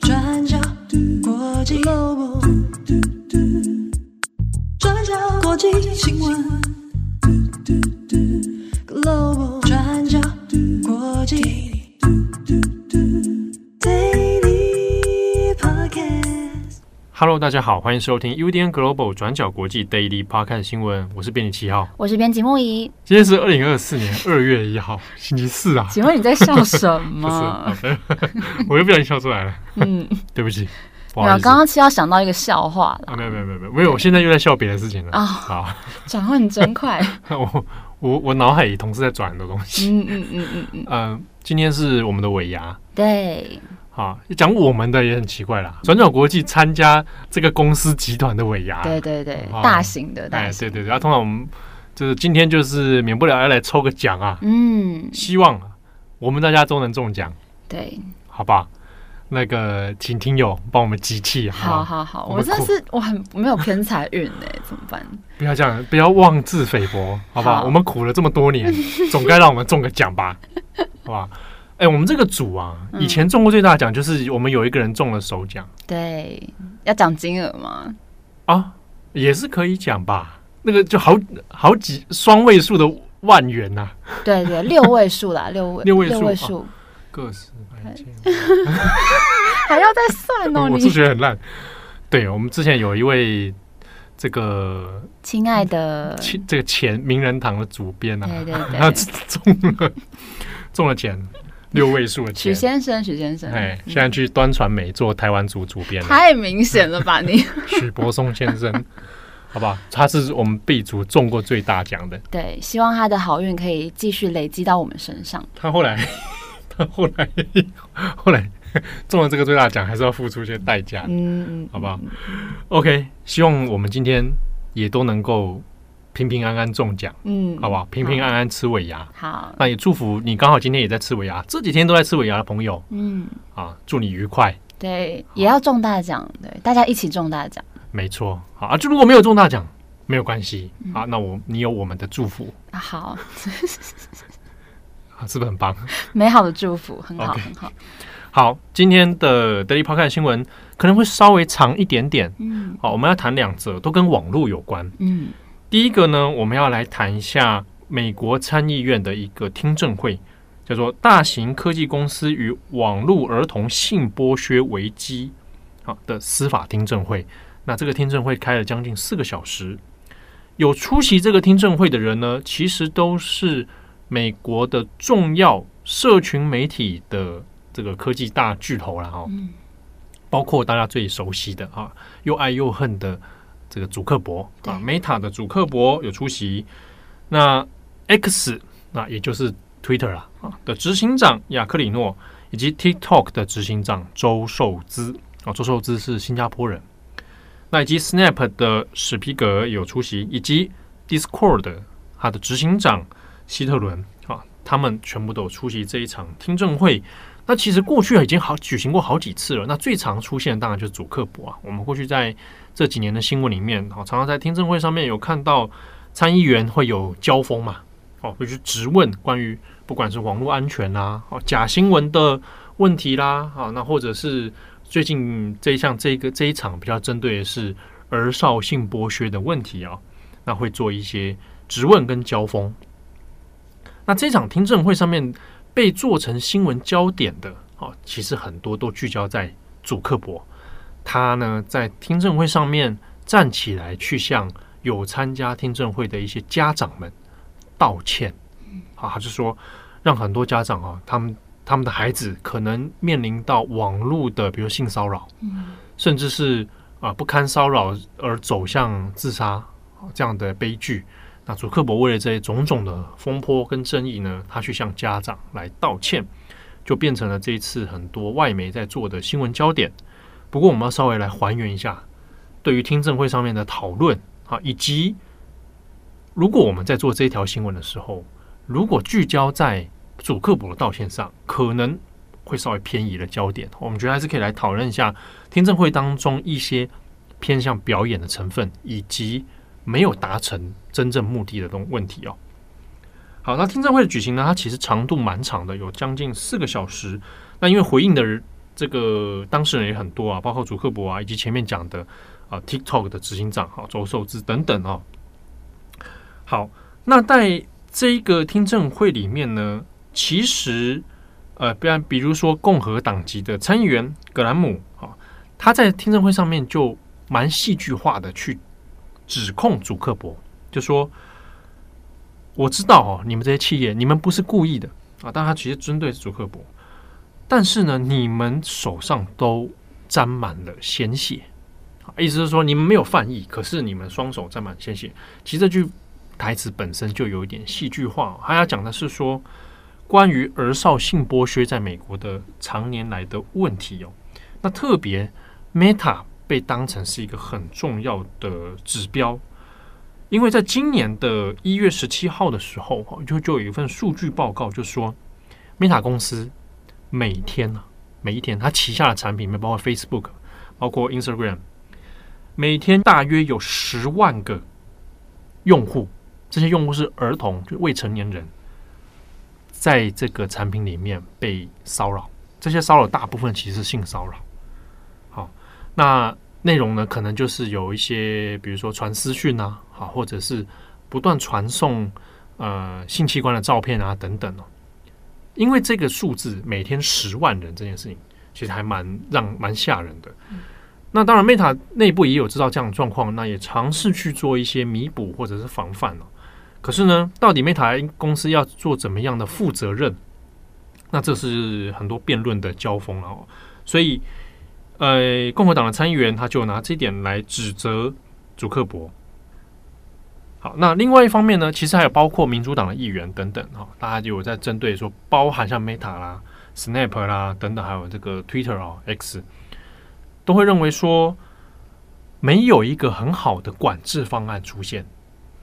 转角国际 Global，转角国际新闻。Hello，大家好，欢迎收听 UDN Global 转角国际 Daily Podcast 新闻，我是编辑七号，我是编辑木仪。今天是二零二四年二月一号，星期四啊。请问你在笑什么？我又不小心笑出来了。嗯，对不起。没有，刚刚七号想到一个笑话了。啊，没有没有没有没有，没有，我现在又在笑别的事情了。啊，好，转换你真快。我我我脑海里同时在转很多东西。嗯嗯嗯嗯嗯。嗯，今天是我们的尾牙。对。好，讲我们的也很奇怪啦。转角国际参加这个公司集团的尾牙。对对对，大型的。哎，对对对。然后通常我们就是今天就是免不了要来抽个奖啊。嗯。希望我们大家都能中奖。对。好吧。那个，请听友帮我们集气。好好好，我真的是我很没有偏财运哎，怎么办？不要这样，不要妄自菲薄，好不好？我们苦了这么多年，总该让我们中个奖吧，好吧？哎，我们这个组啊，以前中过最大奖就是我们有一个人中了首奖。对，要讲金额吗？啊，也是可以讲吧。那个就好好几双位数的万元呐。对对，六位数啦，六位六位数。个十百千，还要再算哦！我数学很烂。对，我们之前有一位这个亲爱的，这个前名人堂的主编啊，对对对，他中了中了钱，六位数的钱。许先生，许先生，哎，现在去端传媒做台湾组主编，太明显了吧？你 许柏松先生，好不好，他是我们 B 组中过最大奖的。对，希望他的好运可以继续累积到我们身上。他后来。他后来，后来中了这个最大奖，还是要付出一些代价，嗯嗯，好不好？OK，希望我们今天也都能够平平安安中奖，嗯，好不好？平平安安吃尾牙，好。那也祝福你，刚好今天也在吃尾牙，这几天都在吃尾牙的朋友，嗯，啊，祝你愉快。对，也要中大奖，对，大家一起中大奖，没错。好啊，就如果没有中大奖，没有关系，啊，那我你有我们的祝福，好。是不是很棒？美好的祝福，很好，Okay. 很好。好，今天的 Daily Podcast 新闻可能会稍微长一点点。嗯，好，我们要谈两则，都跟网络有关。嗯，第一个呢，我们要来谈一下美国参议院的一个听证会，叫做“大型科技公司与网络儿童性剥削危机”啊的司法听证会。那这个听证会开了将近四个小时，有出席这个听证会的人呢，其实都是。美国的重要社群媒体的这个科技大巨头了哈，包括大家最熟悉的啊，又爱又恨的这个主克伯啊，Meta 的主克伯有出席。那 X 那也就是 Twitter 啦啊的执行长雅克里诺，以及 TikTok 的执行长周受资啊，周受资是新加坡人。那以及 Snap 的史皮格有出席，以及 Discord 它的执行长。希特伦啊，他们全部都有出席这一场听证会。那其实过去已经好举行过好几次了。那最常出现的当然就是祖克伯啊。我们过去在这几年的新闻里面，啊，常常在听证会上面有看到参议员会有交锋嘛，哦，会去质问关于不管是网络安全啦，哦，假新闻的问题啦，啊，那或者是最近这一项这个这一场比较针对的是儿少性剥削的问题啊，那会做一些质问跟交锋。那这场听证会上面被做成新闻焦点的，哦，其实很多都聚焦在祖克伯，他呢在听证会上面站起来去向有参加听证会的一些家长们道歉，啊，他就说让很多家长啊，他们他们的孩子可能面临到网络的，比如性骚扰，甚至是啊不堪骚扰而走向自杀这样的悲剧。那祖克伯为了这些种种的风波跟争议呢，他去向家长来道歉，就变成了这一次很多外媒在做的新闻焦点。不过，我们要稍微来还原一下，对于听证会上面的讨论啊，以及如果我们在做这条新闻的时候，如果聚焦在祖克伯的道歉上，可能会稍微偏移了焦点。我们觉得还是可以来讨论一下听证会当中一些偏向表演的成分，以及。没有达成真正目的的东问题哦。好，那听证会的举行呢，它其实长度蛮长的，有将近四个小时。那因为回应的这个当事人也很多啊，包括祖克伯啊，以及前面讲的啊 TikTok 的执行长哈周受之等等啊。好，那在这一个听证会里面呢，其实呃，不然比如说共和党籍的参议员葛兰姆啊，他在听证会上面就蛮戏剧化的去指控祖克伯，就说我知道哦，你们这些企业，你们不是故意的啊，但他其实针对是祖克伯。但是呢，你们手上都沾满了鲜血，意思是说你们没有犯意，可是你们双手沾满鲜血。其实这句台词本身就有一点戏剧化，他要讲的是说关于儿少性剥削在美国的常年来的问题哦。那特别 Meta 被当成是一个很重要的指标，因为在今年的一月十七号的时候，就就有一份数据报告，就说 Meta 公司。每天呢，每一天，它旗下的产品，包括 Facebook，包括 Instagram，每天大约有十万个用户，这些用户是儿童，就未成年人，在这个产品里面被骚扰。这些骚扰大部分其实是性骚扰。好，那内容呢，可能就是有一些，比如说传私讯啊，好，或者是不断传送呃性器官的照片啊，等等哦。因为这个数字每天十万人这件事情，其实还蛮让蛮吓人的。那当然，Meta 内部也有知道这样的状况，那也尝试去做一些弥补或者是防范了。可是呢，到底 Meta 公司要做怎么样的负责任？那这是很多辩论的交锋了。所以，呃，共和党的参议员他就拿这点来指责祖克伯。好，那另外一方面呢，其实还有包括民主党的议员等等哈，大家就有在针对说，包含像 Meta 啦、Snap 啦等等，还有这个 Twitter 啊、X，都会认为说没有一个很好的管制方案出现。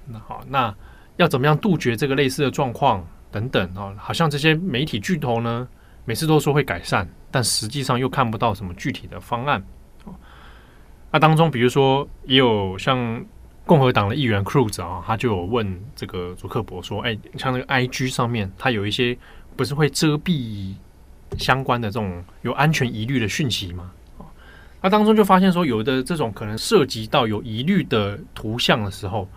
那好，那要怎么样杜绝这个类似的状况等等啊？好像这些媒体巨头呢，每次都说会改善，但实际上又看不到什么具体的方案。那当中，比如说也有像。共和党的议员 Cruz 啊，他就有问这个祖克伯说：“哎，像那个 IG 上面，它有一些不是会遮蔽相关的这种有安全疑虑的讯息吗？”啊，那当中就发现说，有的这种可能涉及到有疑虑的图像的时候，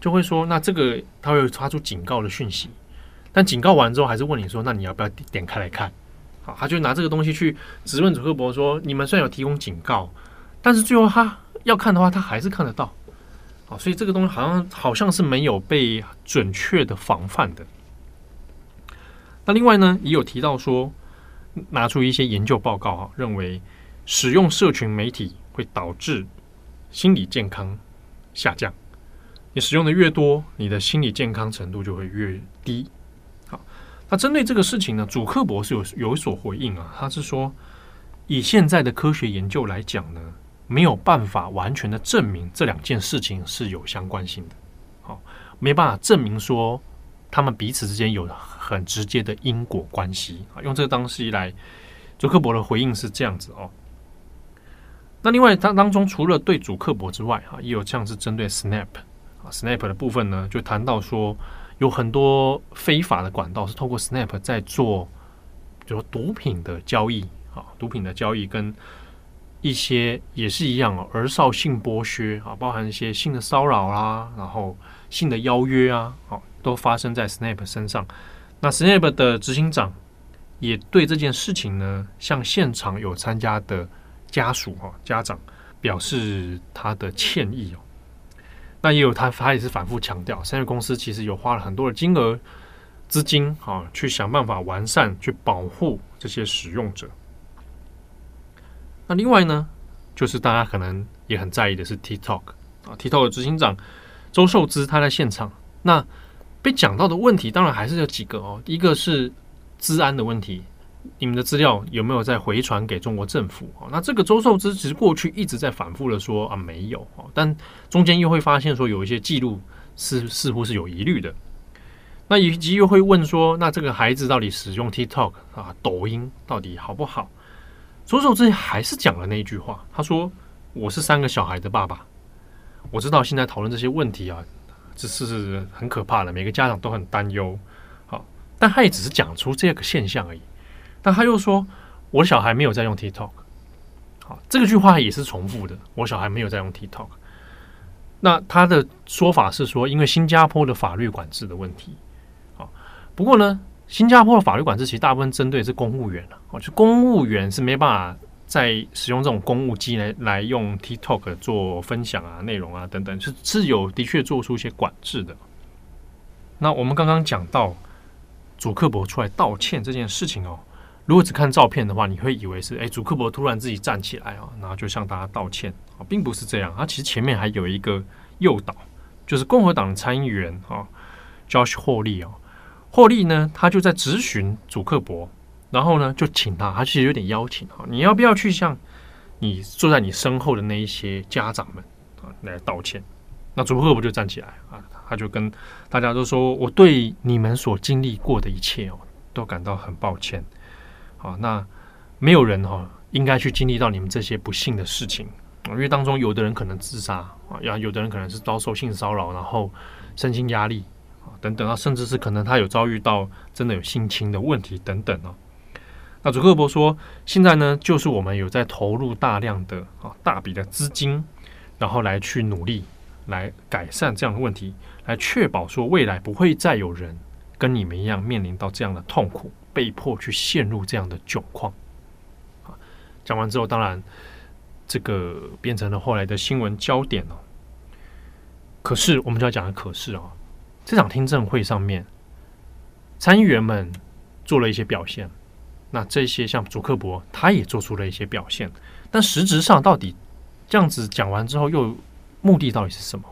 就会说：“那这个他会发出警告的讯息。”但警告完之后，还是问你说：“那你要不要点开来看？”好，他就拿这个东西去质问祖克伯说：“你们虽然有提供警告，但是最后他要看的话，他还是看得到。”好，所以这个东西好像好像是没有被准确的防范的。那另外呢，也有提到说，拿出一些研究报告啊，认为使用社群媒体会导致心理健康下降。你使用的越多，你的心理健康程度就会越低。那针对这个事情呢，祖克博是有有所回应啊，他是说，以现在的科学研究来讲呢。没有办法完全的证明这两件事情是有相关性的，好，没办法证明说他们彼此之间有很直接的因果关系啊。用这个东西来，祖克伯的回应是这样子哦。那另外当当中除了对祖克伯之外，哈，也有像是针对 Snap 啊，Snap 的部分呢，就谈到说有很多非法的管道是透过 Snap 在做，比如说毒品的交易啊，毒品的交易跟。一些也是一样哦，儿少性剥削啊，包含一些性的骚扰啦，然后性的邀约啊，好，都发生在 Snap 身上。那 Snap 的执行长也对这件事情呢，向现场有参加的家属哈家长表示他的歉意哦。那也有他，他也是反复强调三月公司其实有花了很多的金额资金啊，去想办法完善，去保护这些使用者。那另外呢，就是大家可能也很在意的是 TikTok 啊，TikTok 的执行长周受资他在现场。那被讲到的问题当然还是有几个哦，一个是资安的问题，你们的资料有没有在回传给中国政府？那这个周受之其实过去一直在反复的说啊没有，但中间又会发现说有一些记录是似乎是有疑虑的。那以及又会问说，那这个孩子到底使用 TikTok 啊，抖音到底好不好？周受之还是讲了那一句话，他说：“我是三个小孩的爸爸，我知道现在讨论这些问题啊，这是很可怕的，每个家长都很担忧。好，但他也只是讲出这个现象而已。但他又说，我小孩没有在用 TikTok。好，这个句话也是重复的。我小孩没有在用 TikTok。那他的说法是说，因为新加坡的法律管制的问题。好，不过呢，新加坡的法律管制其实大部分针对是公务员了。哦，就公务员是没办法再使用这种公务机来来用 TikTok 做分享啊、内容啊等等，是是有的确做出一些管制的。那我们刚刚讲到祖克伯出来道歉这件事情哦。如果只看照片的话，你会以为是哎，祖克伯突然自己站起来啊，然后就向大家道歉啊，并不是这样。他其实前面还有一个诱导，就是共和党参议员啊，Josh 霍利啊，霍利呢，他就在质询祖克伯，然后呢就请他，他其实有点邀请啊，你要不要去向你坐在你身后的那一些家长们啊来道歉？那祖克伯就站起来啊，他就跟大家都说，我对你们所经历过的一切哦，都感到很抱歉。啊，那没有人哈、哦、应该去经历到你们这些不幸的事情啊，因为当中有的人可能自杀啊，然后，有的人可能是遭受性骚扰，然后身心压力啊等等啊，甚至是可能他有遭遇到真的有性侵的问题等等啊。那祖克伯说，现在呢，就是我们有在投入大量的啊大笔的资金，然后来去努力来改善这样的问题，来确保说未来不会再有人跟你们一样面临到这样的痛苦。被迫去陷入这样的窘况，啊，讲完之后，当然这个变成了后来的新闻焦点了。可是，我们就要讲的可是啊，这场听证会上面，参议员们做了一些表现，那这些像祖克伯他也做出了一些表现，但实质上到底这样子讲完之后，又目的到底是什么？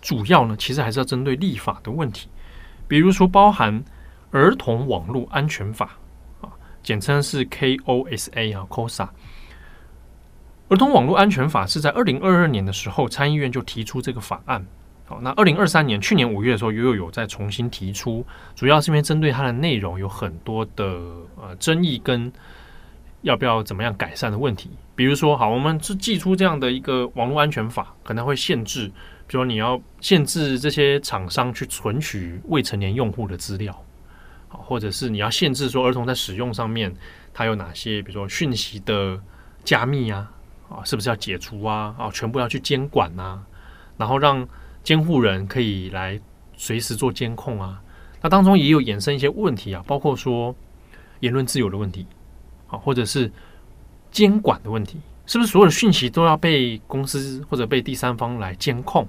主要呢，其实还是要针对立法的问题，比如说包含。儿童网络安全法啊，简称是 KOSA 啊，KOSA。儿童网络安全法是在二零二二年的时候，参议院就提出这个法案。好，那二零二三年去年五月的时候，又又有再重新提出，主要是因为针对它的内容有很多的呃争议跟要不要怎么样改善的问题。比如说，好，我们是祭出这样的一个网络安全法，可能会限制，比如说你要限制这些厂商去存取未成年用户的资料。或者是你要限制说儿童在使用上面，它有哪些，比如说讯息的加密啊，啊，是不是要解除啊？啊，全部要去监管啊，然后让监护人可以来随时做监控啊。那当中也有衍生一些问题啊，包括说言论自由的问题，啊，或者是监管的问题，是不是所有的讯息都要被公司或者被第三方来监控？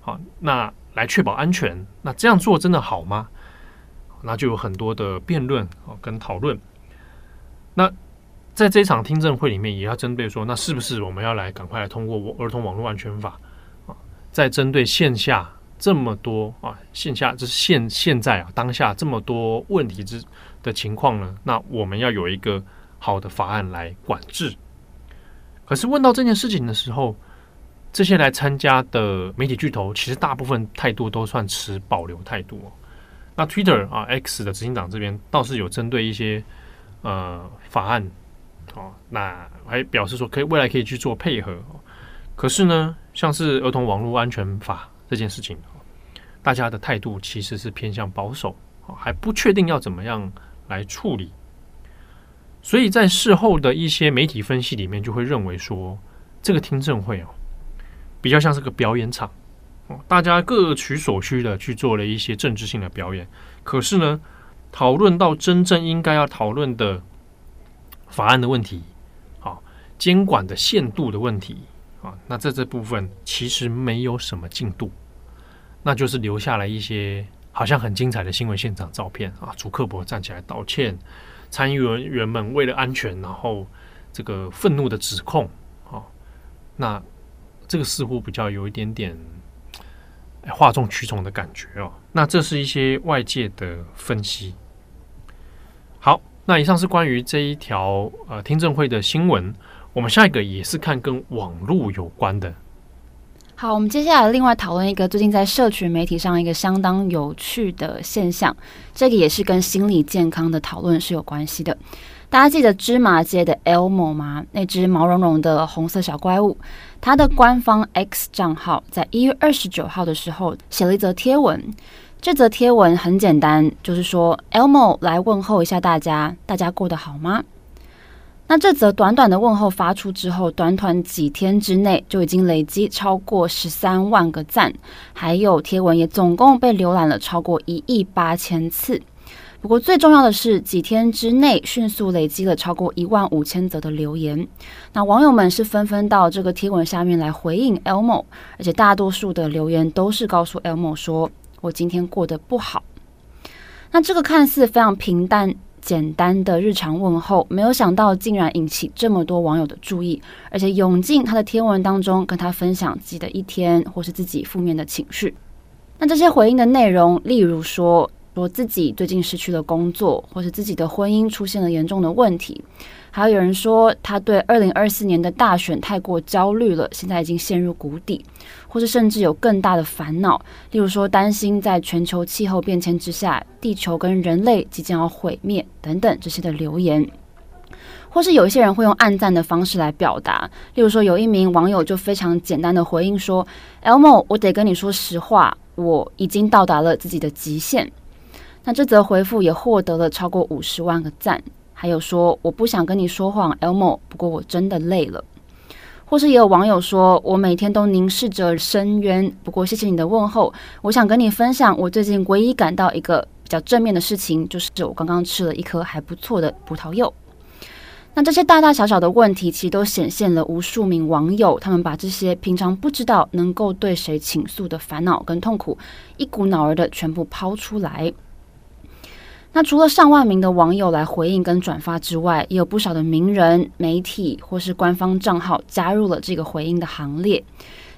好，那来确保安全，那这样做真的好吗？那就有很多的辩论啊，跟讨论。那在这场听证会里面，也要针对说，那是不是我们要来赶快来通过《儿童网络安全法》啊？在针对线下这么多啊，线下就是现现在啊，当下这么多问题之的情况呢？那我们要有一个好的法案来管制。可是问到这件事情的时候，这些来参加的媒体巨头，其实大部分态度都算持保留态度。那 Twitter 啊，X 的执行长这边倒是有针对一些呃法案，哦，那还表示说可以未来可以去做配合。可是呢，像是儿童网络安全法这件事情，大家的态度其实是偏向保守，还不确定要怎么样来处理。所以在事后的一些媒体分析里面，就会认为说，这个听证会哦，比较像是个表演场。大家各取所需的去做了一些政治性的表演，可是呢，讨论到真正应该要讨论的法案的问题，好，监管的限度的问题啊，那在这部分其实没有什么进度，那就是留下来一些好像很精彩的新闻现场照片啊，主克伯站起来道歉，参议员员们为了安全，然后这个愤怒的指控，啊，那这个似乎比较有一点点。哗众取宠的感觉哦，那这是一些外界的分析。好，那以上是关于这一条呃听证会的新闻。我们下一个也是看跟网络有关的。好，我们接下来另外讨论一个最近在社群媒体上一个相当有趣的现象，这个也是跟心理健康的讨论是有关系的。大家记得芝麻街的 Elmo 吗？那只毛茸茸的红色小怪物，它的官方 X 账号在一月二十九号的时候写了一则贴文，这则贴文很简单，就是说 Elmo 来问候一下大家，大家过得好吗？那这则短短的问候发出之后，短短几天之内就已经累积超过十三万个赞，还有贴文也总共被浏览了超过一亿八千次。不过最重要的是，几天之内迅速累积了超过一万五千则的留言。那网友们是纷纷到这个贴文下面来回应 Elmo，而且大多数的留言都是告诉 Elmo 说：“我今天过得不好。”那这个看似非常平淡。简单的日常问候，没有想到竟然引起这么多网友的注意，而且涌进他的贴文当中，跟他分享自己的一天或是自己负面的情绪。那这些回应的内容，例如说说自己最近失去了工作，或是自己的婚姻出现了严重的问题。还有人说，他对二零二四年的大选太过焦虑了，现在已经陷入谷底，或是甚至有更大的烦恼，例如说担心在全球气候变迁之下，地球跟人类即将要毁灭等等这些的留言，或是有一些人会用暗赞的方式来表达，例如说有一名网友就非常简单的回应说：“Elmo，我得跟你说实话，我已经到达了自己的极限。”那这则回复也获得了超过五十万个赞。还有说，我不想跟你说谎，Elmo，不过我真的累了。或是也有网友说，我每天都凝视着深渊，不过谢谢你的问候。我想跟你分享，我最近唯一感到一个比较正面的事情，就是我刚刚吃了一颗还不错的葡萄柚。那这些大大小小的问题，其实都显现了无数名网友，他们把这些平常不知道能够对谁倾诉的烦恼跟痛苦，一股脑儿的全部抛出来。那除了上万名的网友来回应跟转发之外，也有不少的名人、媒体或是官方账号加入了这个回应的行列。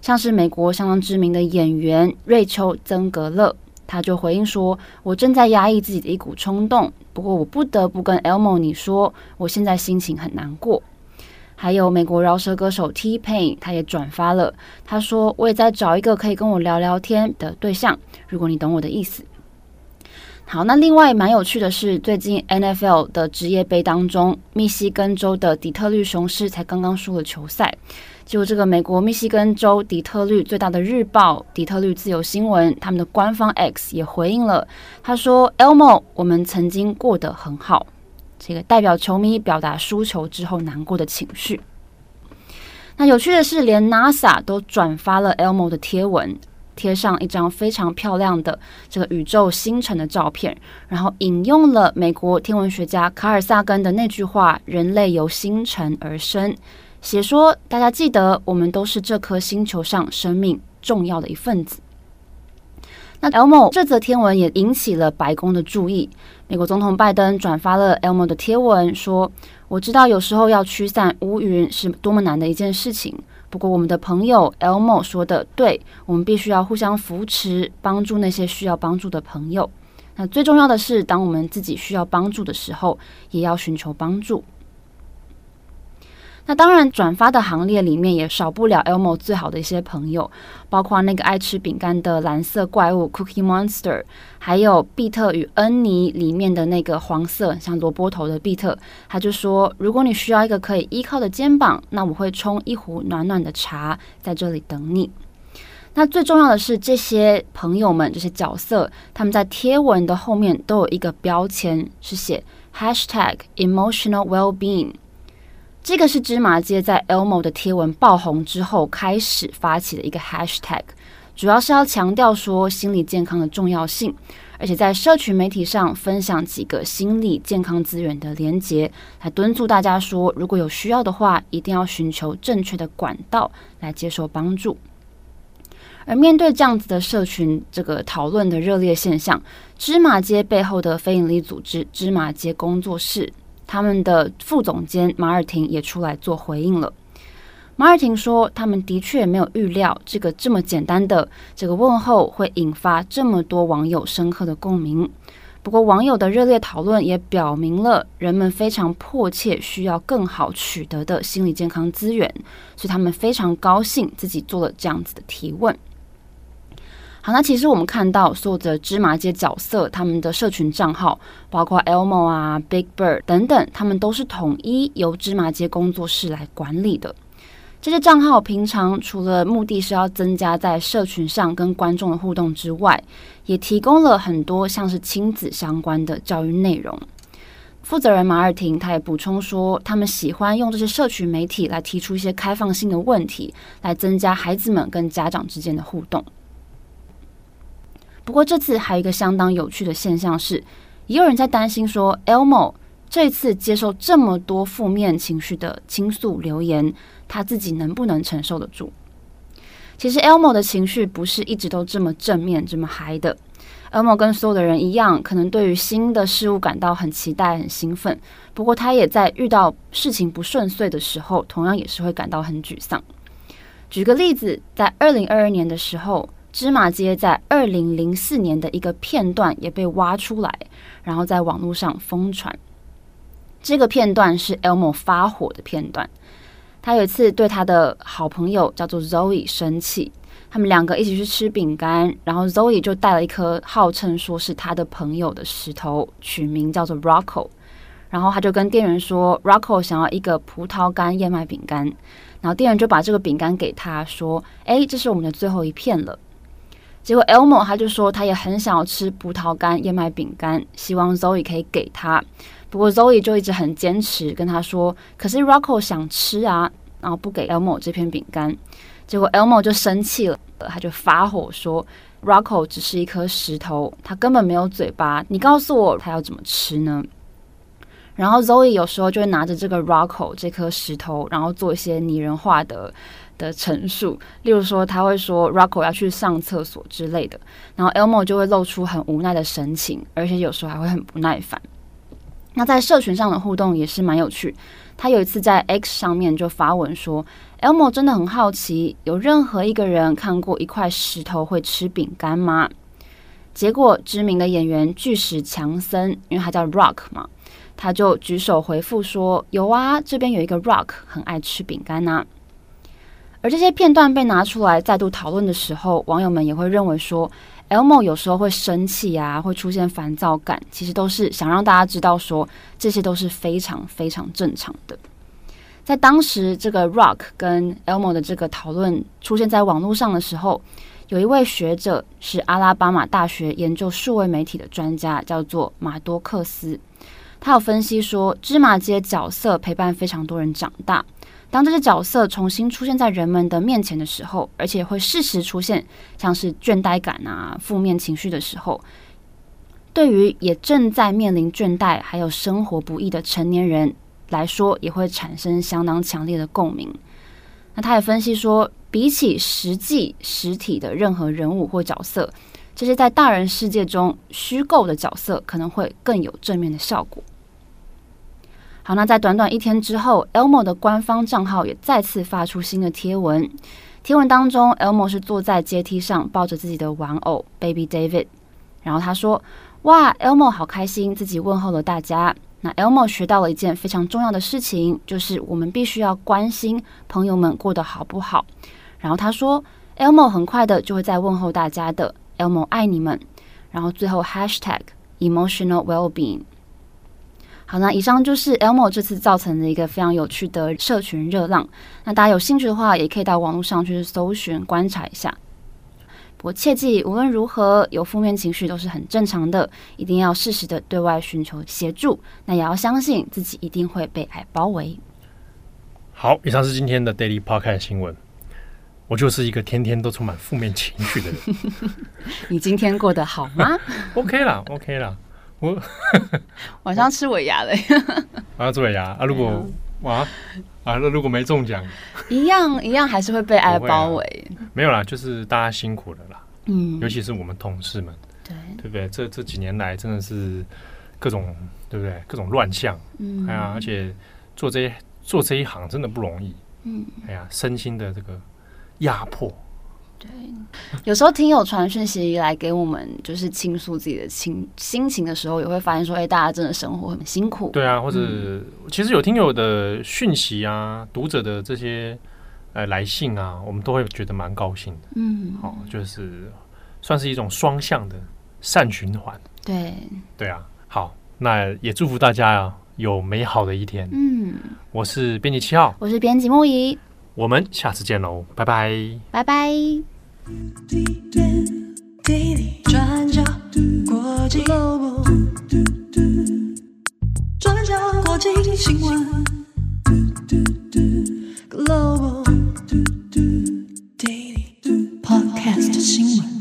像是美国相当知名的演员瑞秋·曾格勒，他就回应说：“我正在压抑自己的一股冲动，不过我不得不跟 Elmo 你说，我现在心情很难过。”还有美国饶舌歌手 T-Pain，他也转发了，他说：“我也在找一个可以跟我聊聊天的对象，如果你懂我的意思。”好，那另外蛮有趣的是，最近 NFL 的职业杯当中，密西根州的底特律雄狮才刚刚输了球赛。就这个美国密西根州底特律最大的日报《底特律自由新闻》，他们的官方 X 也回应了，他说：“Elmo，我们曾经过得很好。”这个代表球迷表达输球之后难过的情绪。那有趣的是，连 NASA 都转发了 Elmo 的贴文。贴上一张非常漂亮的这个宇宙星辰的照片，然后引用了美国天文学家卡尔萨根的那句话：“人类由星辰而生。”写说大家记得，我们都是这颗星球上生命重要的一份子。那 Elmo 这则天文也引起了白宫的注意，美国总统拜登转发了 Elmo 的贴文，说：“我知道有时候要驱散乌云是多么难的一件事情。”不过，我们的朋友 Elmo 说的对，我们必须要互相扶持，帮助那些需要帮助的朋友。那最重要的是，当我们自己需要帮助的时候，也要寻求帮助。那当然，转发的行列里面也少不了 Elmo 最好的一些朋友，包括那个爱吃饼干的蓝色怪物 Cookie Monster，还有《比特与恩妮》里面的那个黄色像萝卜头的比特。他就说：“如果你需要一个可以依靠的肩膀，那我会冲一壶暖暖的茶在这里等你。”那最重要的是，这些朋友们、这些角色，他们在贴文的后面都有一个标签，是写 Hashtag Emotional Wellbeing。这个是芝麻街在 Elmo 的贴文爆红之后开始发起的一个 hashtag，主要是要强调说心理健康的重要性，而且在社群媒体上分享几个心理健康资源的连结，来敦促大家说，如果有需要的话，一定要寻求正确的管道来接受帮助。而面对这样子的社群这个讨论的热烈现象，芝麻街背后的非营利组织芝麻街工作室。他们的副总监马尔廷也出来做回应了。马尔廷说：“他们的确没有预料这个这么简单的这个问候会引发这么多网友深刻的共鸣。不过，网友的热烈讨论也表明了人们非常迫切需要更好取得的心理健康资源，所以他们非常高兴自己做了这样子的提问。”那其实我们看到所有的芝麻街角色，他们的社群账号，包括 Elmo 啊、Big Bird 等等，他们都是统一由芝麻街工作室来管理的。这些账号平常除了目的是要增加在社群上跟观众的互动之外，也提供了很多像是亲子相关的教育内容。负责人马尔廷他也补充说，他们喜欢用这些社群媒体来提出一些开放性的问题，来增加孩子们跟家长之间的互动。不过这次还有一个相当有趣的现象是，也有人在担心说，Elmo 这次接受这么多负面情绪的倾诉留言，他自己能不能承受得住？其实 Elmo 的情绪不是一直都这么正面、这么嗨的。Elmo 跟所有的人一样，可能对于新的事物感到很期待、很兴奋。不过，他也在遇到事情不顺遂的时候，同样也是会感到很沮丧。举个例子，在二零二二年的时候，芝麻街在二零零四年的一个片段也被挖出来，然后在网络上疯传。这个片段是 Elmo 发火的片段。他有一次对他的好朋友叫做 Zoe 生气。他们两个一起去吃饼干，然后 Zoe 就带了一颗号称说是他的朋友的石头，取名叫做 Rocco。然后他就跟店员说，Rocco 想要一个葡萄干燕麦饼干。然后店员就把这个饼干给他说：“哎，这是我们的最后一片了。”结果 Elmo 他就说他也很想要吃葡萄干燕麦饼干，希望 Zoe 可以给他。不过 Zoe 就一直很坚持跟他说：“可是 Rocco 想吃啊，然后不给 Elmo 这片饼干。”结果 Elmo 就生气了，他就发火说：“Rocco 只是一颗石头，他根本没有嘴巴，你告诉我他要怎么吃呢？”然后 Zoe 有时候就会拿着这个 Rocco 这颗石头，然后做一些拟人化的的陈述，例如说他会说 Rocco 要去上厕所之类的，然后 Elmo 就会露出很无奈的神情，而且有时候还会很不耐烦。那在社群上的互动也是蛮有趣。他有一次在 X 上面就发文说：“Elmo 真的很好奇，有任何一个人看过一块石头会吃饼干吗？”结果知名的演员巨石强森，因为他叫 Rock 嘛，他就举手回复说：“有啊，这边有一个 Rock 很爱吃饼干呐。”而这些片段被拿出来再度讨论的时候，网友们也会认为说。Elmo 有时候会生气啊，会出现烦躁感，其实都是想让大家知道说，这些都是非常非常正常的。在当时这个 Rock 跟 Elmo 的这个讨论出现在网络上的时候，有一位学者是阿拉巴马大学研究数位媒体的专家，叫做马多克斯，他有分析说，芝麻街角色陪伴非常多人长大。当这些角色重新出现在人们的面前的时候，而且会适时出现像是倦怠感啊、负面情绪的时候，对于也正在面临倦怠还有生活不易的成年人来说，也会产生相当强烈的共鸣。那他也分析说，比起实际实体的任何人物或角色，这些在大人世界中虚构的角色可能会更有正面的效果。好，那在短短一天之后，Elmo 的官方账号也再次发出新的贴文。贴文当中，Elmo 是坐在阶梯上抱着自己的玩偶 Baby David，然后他说：“哇，Elmo 好开心，自己问候了大家。那 Elmo 学到了一件非常重要的事情，就是我们必须要关心朋友们过得好不好。然后他说，Elmo 很快的就会再问候大家的，Elmo 爱你们。然后最后 Hashtag Emotional Wellbeing。好，那以上就是 Elmo 这次造成的一个非常有趣的社群热浪。那大家有兴趣的话，也可以到网络上去搜寻观察一下。不过切记，无论如何，有负面情绪都是很正常的，一定要适时的对外寻求协助。那也要相信自己一定会被爱包围。好，以上是今天的 Daily Podcast 新闻。我就是一个天天都充满负面情绪的人。你今天过得好吗？OK 啦，OK 啦。我 晚上吃尾牙嘞，晚上吃尾牙啊！如果哇啊，那如果没中奖，一样一样还是会被爱包围。没有啦，就是大家辛苦了啦。嗯，尤其是我们同事们，对对不对？这这几年来真的是各种对不对？各种乱象。嗯，哎呀，而且做这做这一行真的不容易。嗯，哎呀，身心的这个压迫。对，有时候听友传讯息来给我们，就是倾诉自己的情心情的时候，也会发现说，哎，大家真的生活很辛苦。对啊，或者、嗯、其实有听友的讯息啊，读者的这些呃来信啊，我们都会觉得蛮高兴的。嗯，好、哦，就是算是一种双向的善循环。对，对啊，好，那也祝福大家啊，有美好的一天。嗯，我是编辑七号，我是编辑牧宜。我们下次见喽，拜拜，拜拜。转角国际转角国际新闻 Global Daily Podcast 新闻。